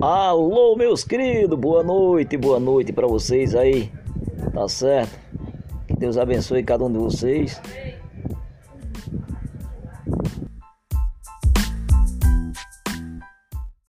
Alô, meus queridos, boa noite, boa noite para vocês aí, tá certo? Que Deus abençoe cada um de vocês